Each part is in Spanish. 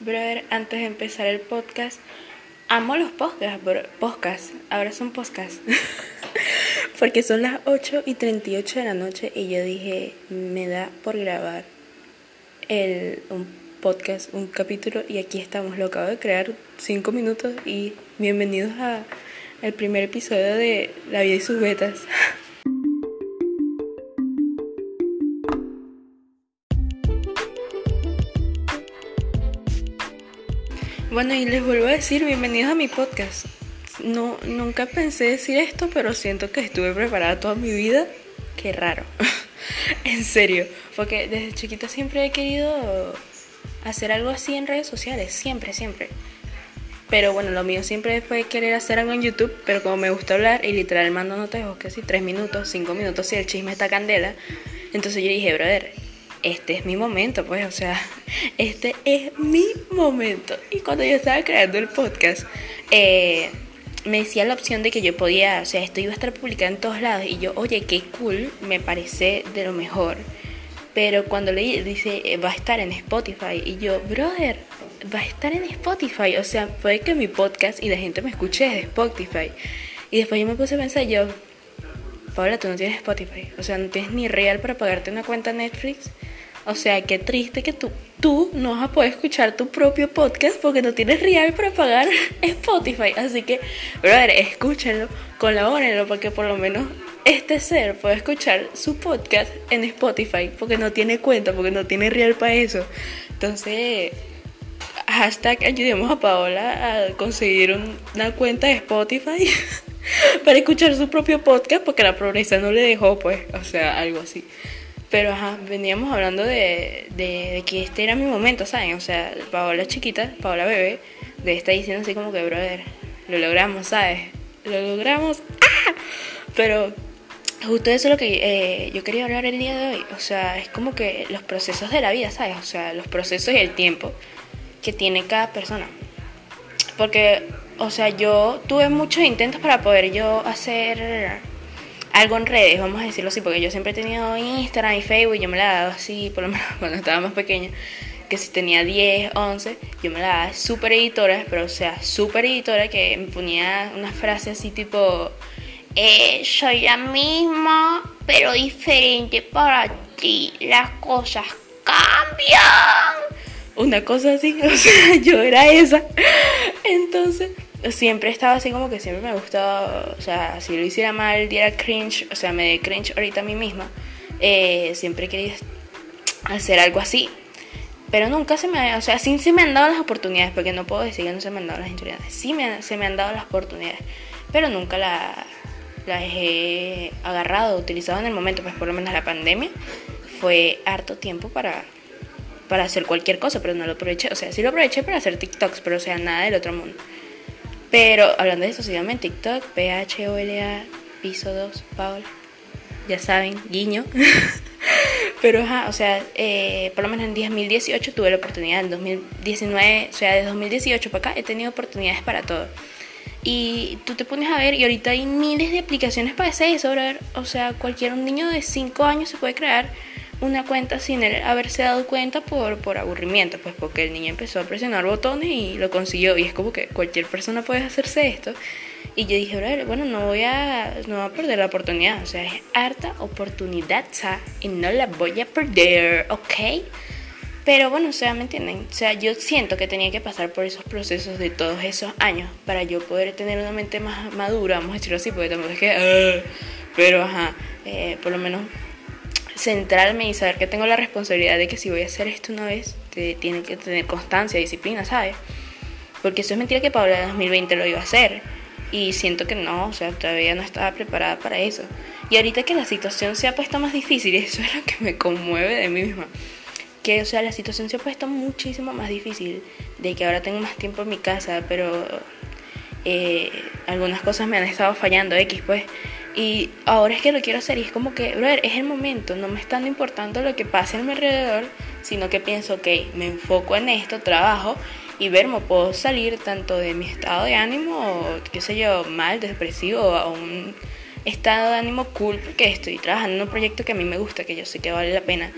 Brother, antes de empezar el podcast, amo los podcasts, bro. Podcast, ahora son podcasts. Porque son las 8 y 38 de la noche y yo dije, me da por grabar el, un podcast, un capítulo y aquí estamos. Lo acabo de crear 5 minutos y bienvenidos a el primer episodio de La vida y sus betas. Bueno, y les vuelvo a decir, bienvenidos a mi podcast. No, nunca pensé decir esto, pero siento que estuve preparada toda mi vida. Qué raro. en serio, porque desde chiquita siempre he querido hacer algo así en redes sociales, siempre, siempre. Pero bueno, lo mío siempre fue querer hacer algo en YouTube, pero como me gusta hablar y literal mando notas, casi tres minutos, cinco minutos, si el chisme está candela. Entonces yo dije, brother, este es mi momento, pues, o sea, este es mi momento. Y cuando yo estaba creando el podcast, eh, me decía la opción de que yo podía, o sea, esto iba a estar publicado en todos lados. Y yo, oye, qué cool, me parece de lo mejor. Pero cuando leí, dice, eh, va a estar en Spotify. Y yo, brother, va a estar en Spotify. O sea, puede que mi podcast y la gente me escuche desde Spotify. Y después yo me puse a pensar, yo, Paula, tú no tienes Spotify. O sea, no tienes ni real para pagarte una cuenta Netflix. O sea, qué triste que tú, tú no vas a poder escuchar tu propio podcast porque no tienes real para pagar Spotify. Así que, brother, escúchenlo, colabórenlo porque por lo menos este ser puede escuchar su podcast en Spotify porque no tiene cuenta, porque no tiene real para eso. Entonces, hashtag ayudemos a Paola a conseguir una cuenta de Spotify para escuchar su propio podcast porque la progresa no le dejó, pues, o sea, algo así. Pero ajá, veníamos hablando de, de, que este era mi momento, ¿saben? O sea, Paola chiquita, Paola bebé, de estar diciendo así como que, brother, lo logramos, ¿sabes? Lo logramos. ¡Ah! Pero justo eso es lo que eh, yo quería hablar el día de hoy. O sea, es como que los procesos de la vida, ¿sabes? O sea, los procesos y el tiempo que tiene cada persona. Porque, o sea, yo tuve muchos intentos para poder yo hacer algo en redes, vamos a decirlo así, porque yo siempre he tenido Instagram y Facebook yo me la dado así, por lo menos cuando estaba más pequeña, que si tenía 10, 11, yo me la daba súper editora, pero o sea, súper editora, que me ponía una frase así tipo, eh, soy la misma, pero diferente para ti, las cosas cambian. Una cosa así, o sea, yo era esa. Entonces siempre estaba así como que siempre me gustaba, o sea, si lo hiciera mal, diera cringe, o sea, me de cringe ahorita a mí misma, eh, siempre quería hacer algo así. Pero nunca se me, o sea, sí se me han dado las oportunidades, porque no puedo decir que no se me han dado las oportunidades, sí me, se me han dado las oportunidades, pero nunca la, he agarrado, utilizado en el momento, pues por lo menos la pandemia fue harto tiempo para, para hacer cualquier cosa, pero no lo aproveché, o sea, sí lo aproveché para hacer TikToks, pero o sea, nada del otro mundo. Pero hablando de eso, síganme en TikTok, PHOLA, piso 2, Paola. Ya saben, guiño. Pero, ajá, o sea, eh, por lo menos en 2018 tuve la oportunidad, en 2019, o sea, de 2018 para acá he tenido oportunidades para todo. Y tú te pones a ver, y ahorita hay miles de aplicaciones para hacer eso, brother. O sea, cualquier niño de 5 años se puede crear una cuenta sin él haberse dado cuenta por, por aburrimiento, pues porque el niño empezó a presionar botones y lo consiguió. Y es como que cualquier persona puede hacerse esto. Y yo dije, bueno, no voy a, no voy a perder la oportunidad. O sea, es harta oportunidad, Y no la voy a perder, ¿ok? Pero bueno, o sea, ¿me entienden? O sea, yo siento que tenía que pasar por esos procesos de todos esos años para yo poder tener una mente más madura, vamos a decirlo así, porque tampoco es que... Ah", pero, ajá, eh, por lo menos centrarme y saber que tengo la responsabilidad de que si voy a hacer esto una vez, te, tiene que tener constancia, disciplina, ¿sabes? Porque eso es mentira que Paula en 2020 lo iba a hacer. Y siento que no, o sea, todavía no estaba preparada para eso. Y ahorita que la situación se ha puesto más difícil, eso es lo que me conmueve de mí misma. Que, o sea, la situación se ha puesto muchísimo más difícil. De que ahora tengo más tiempo en mi casa, pero eh, algunas cosas me han estado fallando, X, pues. Y ahora es que lo quiero hacer y es como que, brother, es el momento, no me está importando lo que pase a mi alrededor, sino que pienso, ok, me enfoco en esto, trabajo y ver, me puedo salir tanto de mi estado de ánimo, o, qué sé yo, mal, depresivo, a un estado de ánimo cool, porque estoy trabajando en un proyecto que a mí me gusta, que yo sé que vale la pena.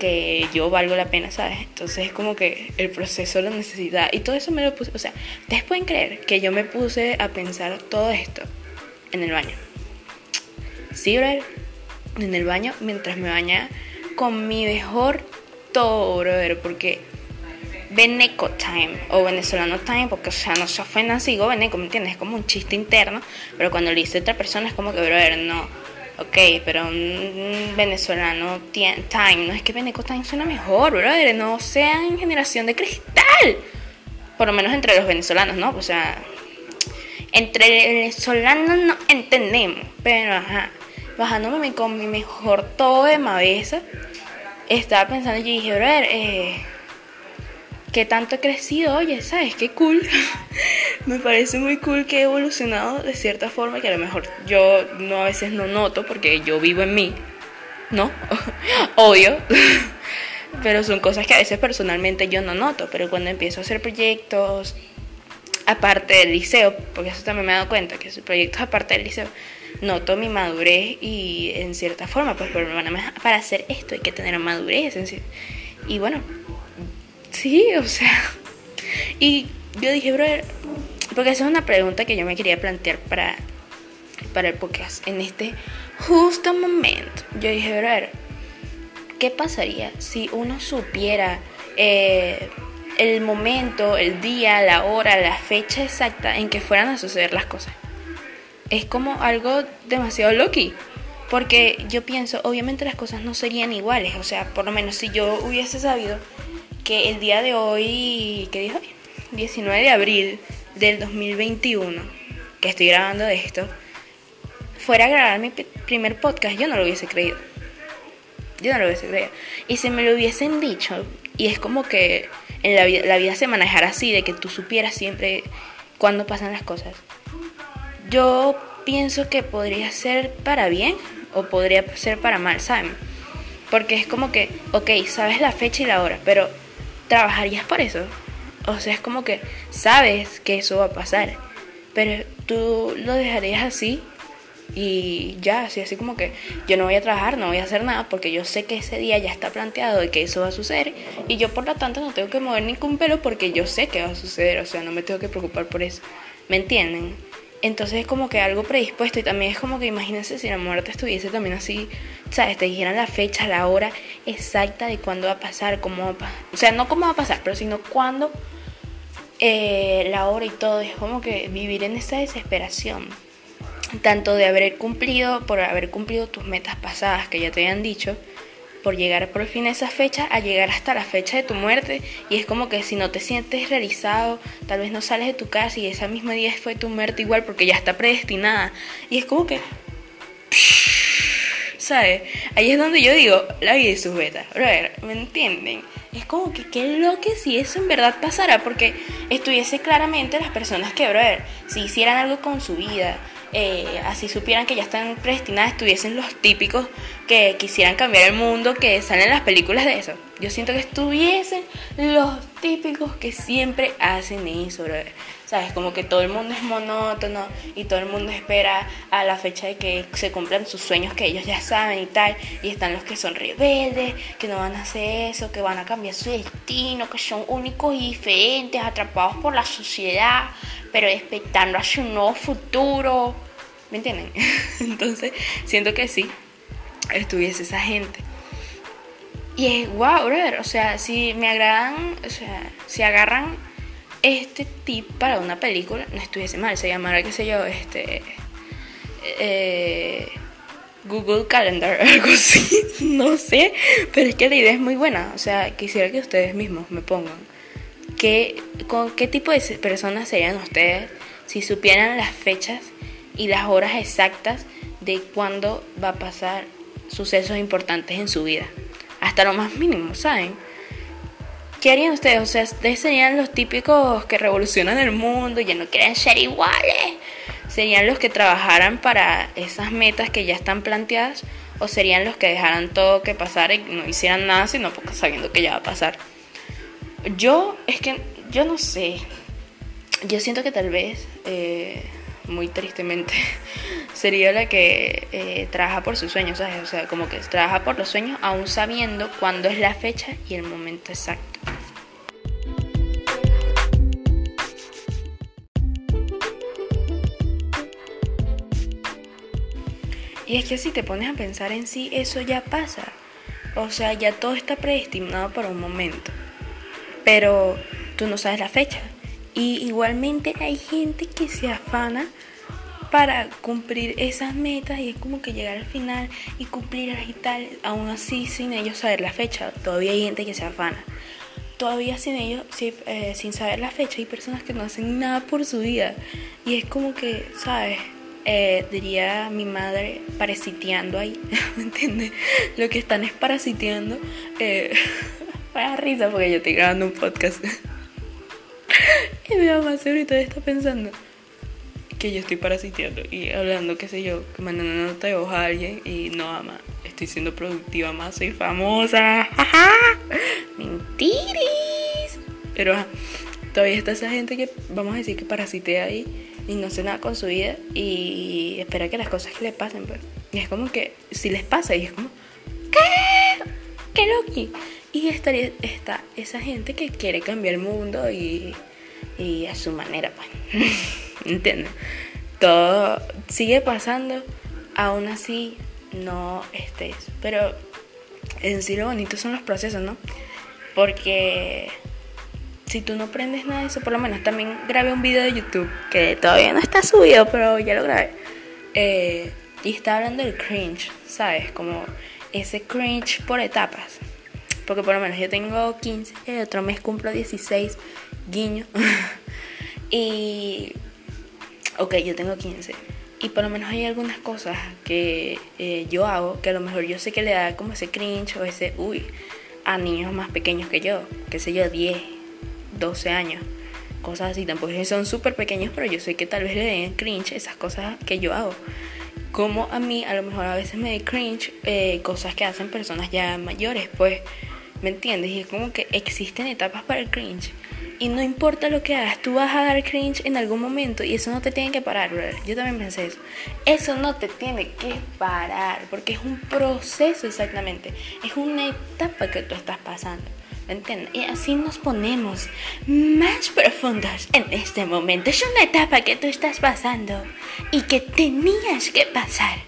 que yo valgo la pena, ¿sabes? Entonces es como que el proceso lo necesita. Y todo eso me lo puse, o sea, ustedes pueden creer que yo me puse a pensar todo esto en el baño. Brother, en el baño mientras me baña con mi mejor todo, brother, porque Beneco time o venezolano time, porque o sea, no se ofendan si digo Beneco, ¿me entiendes? Es como un chiste interno, pero cuando lo dice otra persona es como que, brother, no Ok, pero un venezolano time, no es que Beneco Time suena mejor, brother, no sean generación de cristal. Por lo menos entre los venezolanos, ¿no? O sea, entre venezolanos no entendemos, pero ajá, bajándome con mi mejor todo de maveza, estaba pensando y dije, brother, eh, ¿qué tanto he crecido? Oye, ¿sabes? Qué cool. me parece muy cool que he evolucionado de cierta forma que a lo mejor yo no a veces no noto porque yo vivo en mí, ¿no? Obvio. pero son cosas que a veces personalmente yo no noto, pero cuando empiezo a hacer proyectos aparte del liceo, porque eso también me he dado cuenta, que proyectos aparte del liceo, noto mi madurez y en cierta forma, pues para hacer esto hay que tener madurez. Y bueno, sí, o sea, y yo dije, brother, porque esa es una pregunta que yo me quería plantear para, para el podcast en este justo momento. Yo dije, ver, ¿qué pasaría si uno supiera eh, el momento, el día, la hora, la fecha exacta en que fueran a suceder las cosas? Es como algo demasiado loki. Porque yo pienso, obviamente las cosas no serían iguales. O sea, por lo menos si yo hubiese sabido que el día de hoy, ¿qué hoy? 19 de abril del 2021, que estoy grabando esto, fuera a grabar mi primer podcast, yo no lo hubiese creído. Yo no lo hubiese creído. Y si me lo hubiesen dicho, y es como que en la vida, la vida se manejara así, de que tú supieras siempre cuándo pasan las cosas. Yo pienso que podría ser para bien o podría ser para mal, ¿saben? Porque es como que, ok, sabes la fecha y la hora, pero ¿trabajarías por eso? O sea, es como que sabes que eso va a pasar, pero tú lo dejarías así y ya, así, así como que yo no voy a trabajar, no voy a hacer nada porque yo sé que ese día ya está planteado y que eso va a suceder y yo por lo tanto no tengo que mover ningún pelo porque yo sé que va a suceder, o sea, no me tengo que preocupar por eso. ¿Me entienden? Entonces es como que algo predispuesto y también es como que imagínense si la muerte estuviese también así, ¿sabes? Te dijeran la fecha, la hora exacta de cuándo va a pasar, cómo va a pasar. O sea, no cómo va a pasar, pero sino cuándo eh, la hora y todo, es como que vivir en esa desesperación, tanto de haber cumplido, por haber cumplido tus metas pasadas que ya te habían dicho, por llegar por fin a esa fecha, a llegar hasta la fecha de tu muerte, y es como que si no te sientes realizado, tal vez no sales de tu casa y ese mismo día fue tu muerte igual porque ya está predestinada, y es como que... ¿Sabes? Ahí es donde yo digo, la vida es sus betas. ¿me entienden? Es como que qué lo que si eso en verdad pasara, porque estuviese claramente las personas que, brother, si hicieran algo con su vida, eh, así supieran que ya están predestinadas, estuviesen los típicos que quisieran cambiar el mundo, que salen las películas de eso. Yo siento que estuviesen los típicos que siempre hacen eso. ¿Sabes? Como que todo el mundo es monótono y todo el mundo espera a la fecha de que se cumplan sus sueños que ellos ya saben y tal. Y están los que son rebeldes, que no van a hacer eso, que van a cambiar su destino, que son únicos y diferentes, atrapados por la sociedad, pero expectando hacia un nuevo futuro. ¿Me entienden? Entonces, siento que sí, estuviese esa gente. Y es wow, brother. O sea, si me agradan, o sea, si agarran este tip para una película no estuviese mal, se llamara, qué sé yo, este... Eh, Google Calendar, algo así, no sé, pero es que la idea es muy buena, o sea, quisiera que ustedes mismos me pongan qué, con qué tipo de personas serían ustedes si supieran las fechas y las horas exactas de cuándo va a pasar sucesos importantes en su vida, hasta lo más mínimo, ¿saben? ¿Qué harían ustedes? O sea, ustedes serían los típicos que revolucionan el mundo y ya no quieren ser iguales. ¿Serían los que trabajaran para esas metas que ya están planteadas? ¿O serían los que dejaran todo que pasara y no hicieran nada sino porque sabiendo que ya va a pasar? Yo, es que, yo no sé. Yo siento que tal vez, eh, muy tristemente, sería la que eh, trabaja por sus sueños, ¿sabes? O sea, como que trabaja por los sueños aún sabiendo cuándo es la fecha y el momento exacto. Y es que si te pones a pensar en sí, eso ya pasa. O sea, ya todo está predestinado para un momento. Pero tú no sabes la fecha. Y igualmente hay gente que se afana para cumplir esas metas y es como que llegar al final y cumplirlas y tal, aún así sin ellos saber la fecha. Todavía hay gente que se afana. Todavía sin ellos, eh, sin saber la fecha, hay personas que no hacen nada por su vida. Y es como que, ¿sabes? Eh, diría mi madre, parasiteando ahí, ¿me entiendes? Lo que están es parasiteando. Eh, me risa porque yo estoy grabando un podcast. y mi mamá ahorita está pensando, que yo estoy parasiteando y hablando, qué sé yo, que mandando nota de voz a alguien y no, ama, estoy siendo productiva más, soy famosa. Mentiris. Pero todavía está esa gente que, vamos a decir, que parasitea ahí y no hace nada con su vida y espera que las cosas que le pasen, pues. Y es como que si les pasa y es como, ¿qué? ¿Qué loqui? Y estaría, está esa gente que quiere cambiar el mundo y, y a su manera, pues. ¿entiendes? Todo sigue pasando, aún así no estés. Pero en sí lo bonito son los procesos, ¿no? Porque si tú no aprendes nada de eso, por lo menos también grabé un video de YouTube que todavía no está subido, pero ya lo grabé. Eh, y está hablando del cringe, ¿sabes? Como ese cringe por etapas. Porque por lo menos yo tengo 15, el otro mes cumplo 16, guiño. y ok, yo tengo 15. Y por lo menos hay algunas cosas que eh, yo hago que a lo mejor yo sé que le da como ese cringe o ese uy a niños más pequeños que yo, que sé yo, 10, 12 años, cosas así. Tampoco son súper pequeños, pero yo sé que tal vez le den cringe esas cosas que yo hago. Como a mí a lo mejor a veces me da cringe eh, cosas que hacen personas ya mayores, pues, ¿me entiendes? Y es como que existen etapas para el cringe. Y no importa lo que hagas, tú vas a dar cringe en algún momento y eso no te tiene que parar, brother. Yo también pensé eso. Eso no te tiene que parar porque es un proceso exactamente. Es una etapa que tú estás pasando. ¿Me entiendes? Y así nos ponemos más profundos en este momento. Es una etapa que tú estás pasando y que tenías que pasar.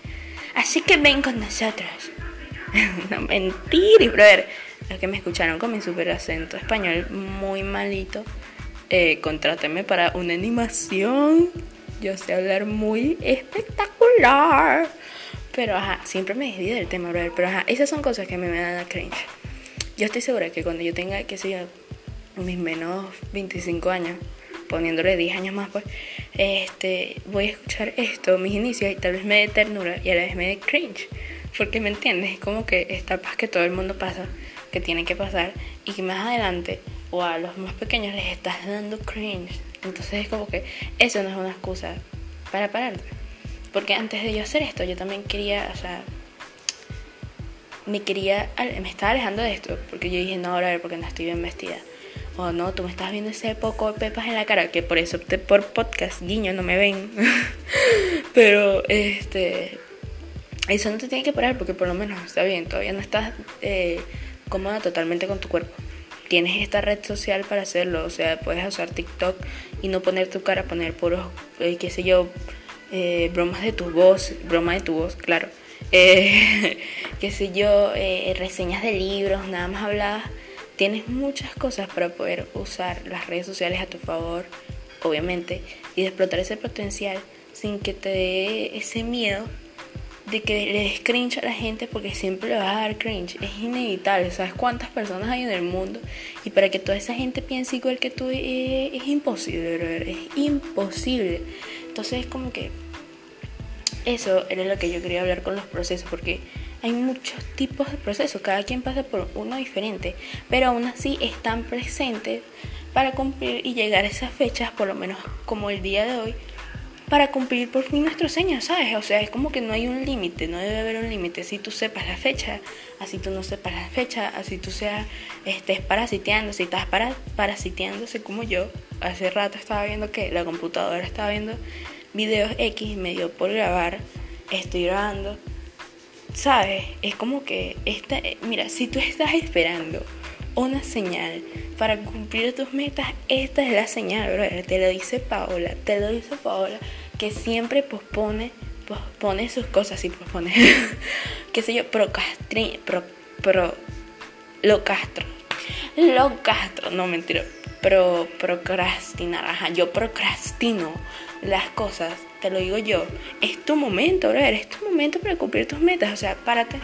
Así que ven con nosotros. no mentir, brother los que me escucharon con mi super acento español muy malito, eh, contráteme para una animación. Yo sé hablar muy espectacular. Pero ajá, siempre me desvío del tema, brother. Pero ajá, esas son cosas que me, dan cringe. Yo estoy segura que cuando yo tenga, qué sé yo, mis menos 25 años, poniéndole 10 años más, pues, este, voy a escuchar esto, mis inicios, y tal vez me dé ternura y a la vez me dé cringe. Porque me entiendes, es como que esta paz que todo el mundo pasa que tienen que pasar y que más adelante o a los más pequeños les estás dando cringe. Entonces es como que eso no es una excusa para pararte. Porque antes de yo hacer esto, yo también quería, o sea, me quería, me estaba alejando de esto, porque yo dije, no, ahora porque no estoy bien vestida. O no, tú me estás viendo ese poco de pepas en la cara, que por eso opté por podcast, guiño, no me ven. Pero, este, eso no te tiene que parar, porque por lo menos está bien, todavía no estás... Eh, cómoda totalmente con tu cuerpo. Tienes esta red social para hacerlo, o sea, puedes usar TikTok y no poner tu cara, poner puros, eh, qué sé yo, eh, bromas de tu voz, broma de tu voz, claro. Eh, qué sé yo, reseñas de libros, nada más habladas. Tienes muchas cosas para poder usar las redes sociales a tu favor, obviamente, y explotar ese potencial sin que te dé ese miedo de que le des cringe a la gente porque siempre le vas a dar cringe. Es inevitable. ¿Sabes cuántas personas hay en el mundo? Y para que toda esa gente piense igual que tú eh, es, imposible, Es imposible. Entonces es como que eso era lo que yo quería hablar con los procesos porque hay muchos tipos de procesos. Cada quien pasa por uno diferente. Pero aún así están presentes para cumplir y llegar a esas fechas, por lo menos como el día de hoy para cumplir por fin nuestros sueños, ¿sabes? O sea, es como que no hay un límite, no debe haber un límite. Si tú sepas la fecha, así tú no sepas la fecha, así tú seas, estés parasiteando, si estás para, parasiteándose como yo, hace rato estaba viendo que la computadora estaba viendo videos X, me dio por grabar estoy grabando. ¿Sabes? Es como que, esta, mira, si tú estás esperando una señal para cumplir tus metas, esta es la señal, brother. Te lo dice Paola, te lo dice Paola, que siempre pospone, pospone sus cosas, y pospone, qué sé yo, procastri, pro, pro, lo castro, lo castro, no mentira, pro, procrastinar, ajá, yo procrastino las cosas, te lo digo yo, es tu momento, brother, es tu momento para cumplir tus metas, o sea, párate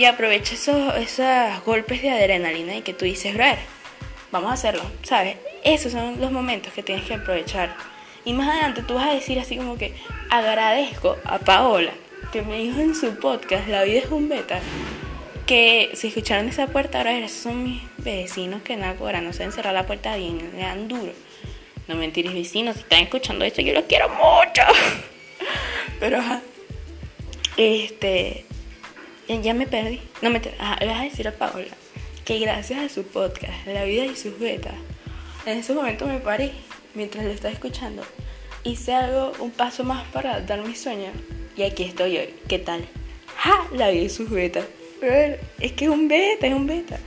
y aprovecha esos, esos golpes de adrenalina y que tú dices, brother, vamos a hacerlo, ¿sabes? Esos son los momentos que tienes que aprovechar. Y más adelante tú vas a decir así como que agradezco a Paola que me dijo en su podcast La vida es un beta que si escucharon esa puerta ahora esos son mis vecinos que nada ahora no se cerrar la puerta bien, le dan duro. No mentires vecinos, si están escuchando esto yo los quiero mucho. Pero este ya, me perdí. No me le vas a decir a Paola que gracias a su podcast, La vida y sus betas, en ese momento me paré mientras lo estaba escuchando. Hice algo, un paso más para dar mi sueño. Y aquí estoy hoy. ¿Qué tal? ¡Ja! La vida y sus betas. Es que es un beta, es un beta.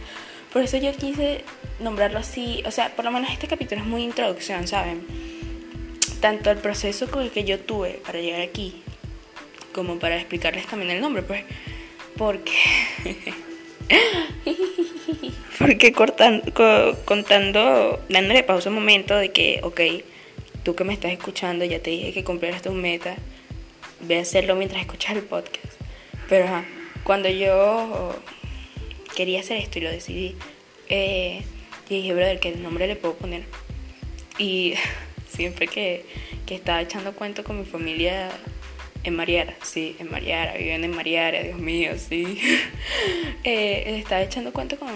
Por eso yo quise nombrarlo así. O sea, por lo menos este capítulo es muy introducción, ¿saben? Tanto el proceso con el que yo tuve para llegar aquí, como para explicarles también el nombre, pues. Porque. Porque cortando, contando, dándole pausa un momento de que, ok, tú que me estás escuchando, ya te dije que cumplieras tu meta, ve a hacerlo mientras escuchas el podcast. Pero cuando yo quería hacer esto y lo decidí, eh, dije, brother, ¿qué nombre le puedo poner? Y siempre que, que estaba echando cuento con mi familia en Mariara, sí, en Mariara, viven en Mariara, Dios mío, sí. eh, estaba echando cuento con,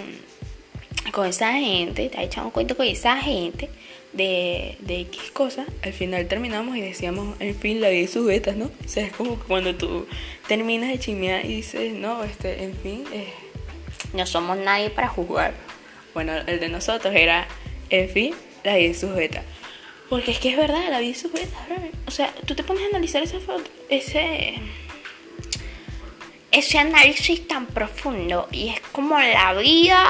con esa gente, estaba echando cuento con esa gente de, de X cosas. Al final terminamos y decíamos, en fin, la vida y sus betas, ¿no? O sea, es como cuando tú terminas de chimear y dices, no, este, en fin, eh, no somos nadie para jugar. Bueno, el de nosotros era, en fin, la vida y sus betas. Porque es que es verdad, la vida es súper O sea, tú te pones a analizar esa foto, ese, ese análisis tan profundo y es como la vida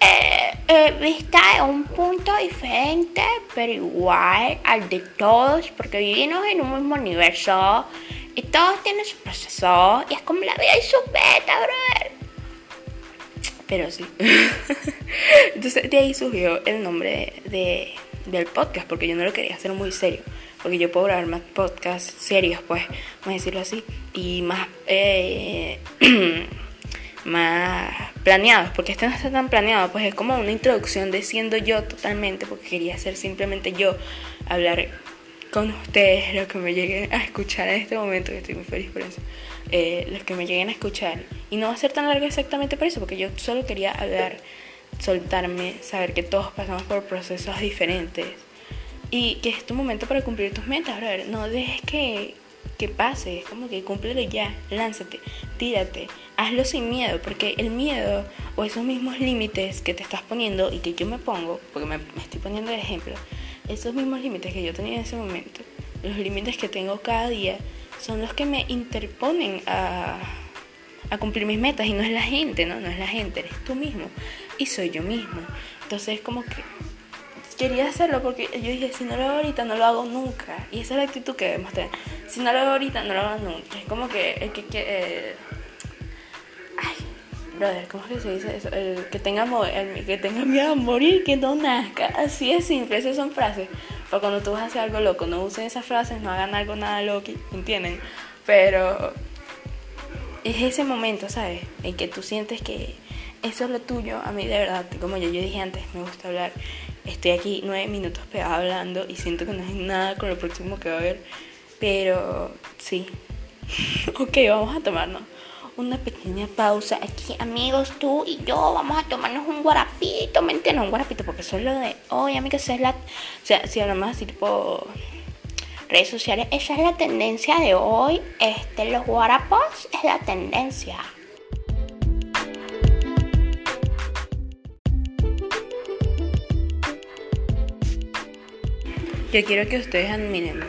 eh, eh, vista de un punto diferente, pero igual al de todos, porque vivimos en un mismo universo y todos tienen su proceso y es como la vida y su beta, brother. Pero sí. Entonces de ahí surgió el nombre de del podcast, porque yo no lo quería hacer muy serio, porque yo puedo grabar más podcasts serios, pues, vamos a decirlo así, y más, eh, más planeados, porque este no está tan planeado, pues es como una introducción de siendo yo totalmente, porque quería ser simplemente yo, hablar con ustedes, los que me lleguen a escuchar en este momento, que estoy muy feliz por eso, eh, los que me lleguen a escuchar, y no va a ser tan largo exactamente por eso, porque yo solo quería hablar soltarme, saber que todos pasamos por procesos diferentes y que es tu momento para cumplir tus metas, brother. No dejes que, que pase, es como que cúmplelo ya, lánzate, tírate, hazlo sin miedo, porque el miedo o esos mismos límites que te estás poniendo y que yo me pongo, porque me, me estoy poniendo de ejemplo, esos mismos límites que yo tenía en ese momento, los límites que tengo cada día, son los que me interponen a a cumplir mis metas y no es la gente, ¿no? No es la gente, eres tú mismo y soy yo mismo. Entonces como que quería hacerlo porque yo dije, si no lo hago ahorita, no lo hago nunca. Y esa es la actitud que debemos tener. Si no lo hago ahorita, no lo hago nunca. Es como que que... que ay, brother, ¿cómo es que se dice eso? Que tenga, el que tenga miedo a morir, que no nazca. Así es simple, esas son frases. Pero cuando tú vas a hacer algo loco, no usen esas frases, no hagan algo nada loco, ¿entienden? Pero es ese momento, ¿sabes? En que tú sientes que eso es lo tuyo. A mí de verdad, como yo, yo dije antes, me gusta hablar. Estoy aquí nueve minutos pegada hablando y siento que no es nada con lo próximo que va a haber. Pero sí. ok, vamos a tomarnos una pequeña pausa aquí, amigos, tú y yo vamos a tomarnos un guarapito, ¿me entiendes? Un guarapito, porque eso es lo de hoy, amigos, es la... O sea, si hablamos así tipo redes sociales. Esa es la tendencia de hoy. Este, los guarapos es la tendencia. Yo quiero que ustedes admiren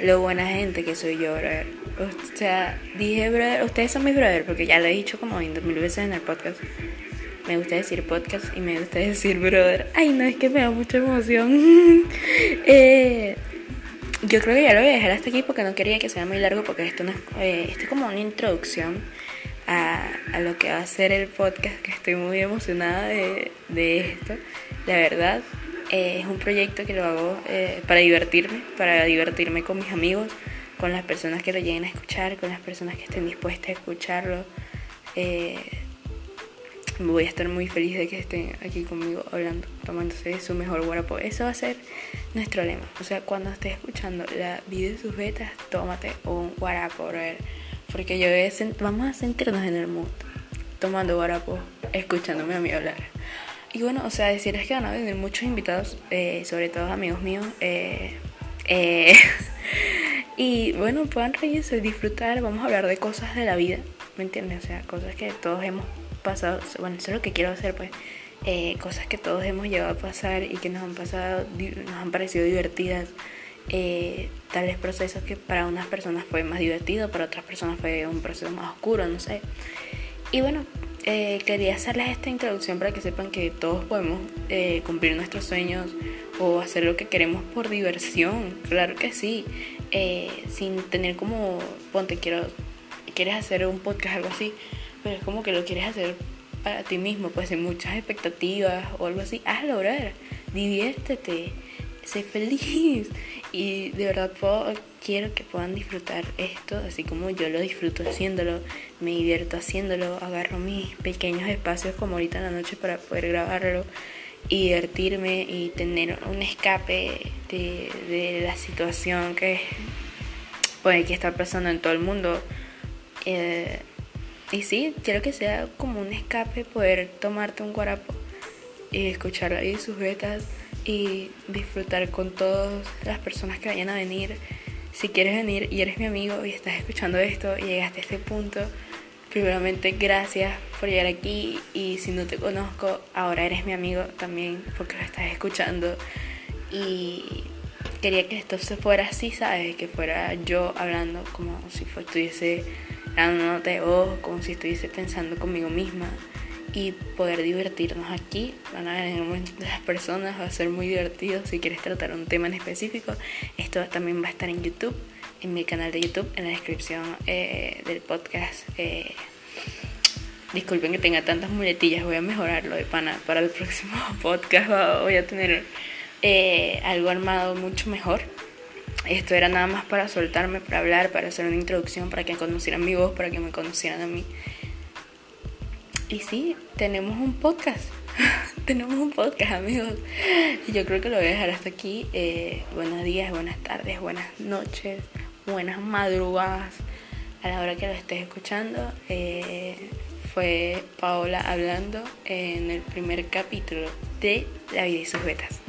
lo buena gente que soy yo, O sea, dije, brother, ustedes son mis brother, porque ya lo he dicho como mil veces en el podcast. Me gusta decir podcast y me gusta decir brother. Ay, no, es que me da mucha emoción. eh, yo creo que ya lo voy a dejar hasta aquí porque no quería que sea muy largo porque esto, no es, eh, esto es como una introducción a, a, lo que va a ser el podcast, que estoy muy emocionada de, de esto. La verdad, eh, es un proyecto que lo hago eh, para divertirme, para divertirme con mis amigos, con las personas que lo lleguen a escuchar, con las personas que estén dispuestas a escucharlo. Eh, voy a estar muy feliz de que estén aquí conmigo hablando, tomándose su mejor guarapo. Eso va a ser nuestro lema. O sea, cuando estés escuchando la vida de sus betas, tómate un guarapo, Porque yo vamos a sentirnos en el mood, tomando guarapo, escuchándome a mí hablar. Y bueno, o sea, decirles que van a venir muchos invitados, eh, sobre todo amigos míos. Eh, eh, y bueno, puedan reírse, disfrutar, vamos a hablar de cosas de la vida, ¿me entiendes? O sea, cosas que todos hemos pasado, bueno, eso es lo que quiero hacer, pues, eh, cosas que todos hemos llegado a pasar y que nos han pasado, nos han parecido divertidas, eh, tales procesos que para unas personas fue más divertido, para otras personas fue un proceso más oscuro, no sé. Y bueno, eh, quería hacerles esta introducción para que sepan que todos podemos eh, cumplir nuestros sueños o hacer lo que queremos por diversión, claro que sí, eh, sin tener como, ponte, quiero, quieres hacer un podcast, algo así, pero es como que lo quieres hacer para ti mismo, pues sin muchas expectativas o algo así, hazlo, lograr diviértete, sé feliz. Y de verdad puedo, quiero que puedan disfrutar esto así como yo lo disfruto haciéndolo, me divierto haciéndolo, agarro mis pequeños espacios como ahorita en la noche para poder grabarlo y divertirme y tener un escape de, de la situación que puede que está pasando en todo el mundo. Eh, y sí, quiero que sea como un escape poder tomarte un guarapo y escuchar ahí sus betas y disfrutar con todas las personas que vayan a venir. Si quieres venir y eres mi amigo y estás escuchando esto y llegaste a este punto, primeramente gracias por llegar aquí y si no te conozco, ahora eres mi amigo también porque lo estás escuchando y quería que esto se fuera así, ¿sabes? Que fuera yo hablando como si estuviese dándote voz, como si estuviese pensando conmigo misma y poder divertirnos aquí. Van a venir las personas, va a ser muy divertido. Si quieres tratar un tema en específico, esto también va a estar en YouTube, en mi canal de YouTube, en la descripción eh, del podcast. Eh, disculpen que tenga tantas muletillas, voy a mejorarlo de pana para el próximo podcast. Voy a tener eh, algo armado mucho mejor. Esto era nada más para soltarme, para hablar, para hacer una introducción, para que conocieran mi voz, para que me conocieran a mí. Y sí, tenemos un podcast. tenemos un podcast, amigos. Y yo creo que lo voy a dejar hasta aquí. Eh, buenos días, buenas tardes, buenas noches, buenas madrugadas. A la hora que lo estés escuchando, eh, fue Paola hablando en el primer capítulo de La vida y sus betas.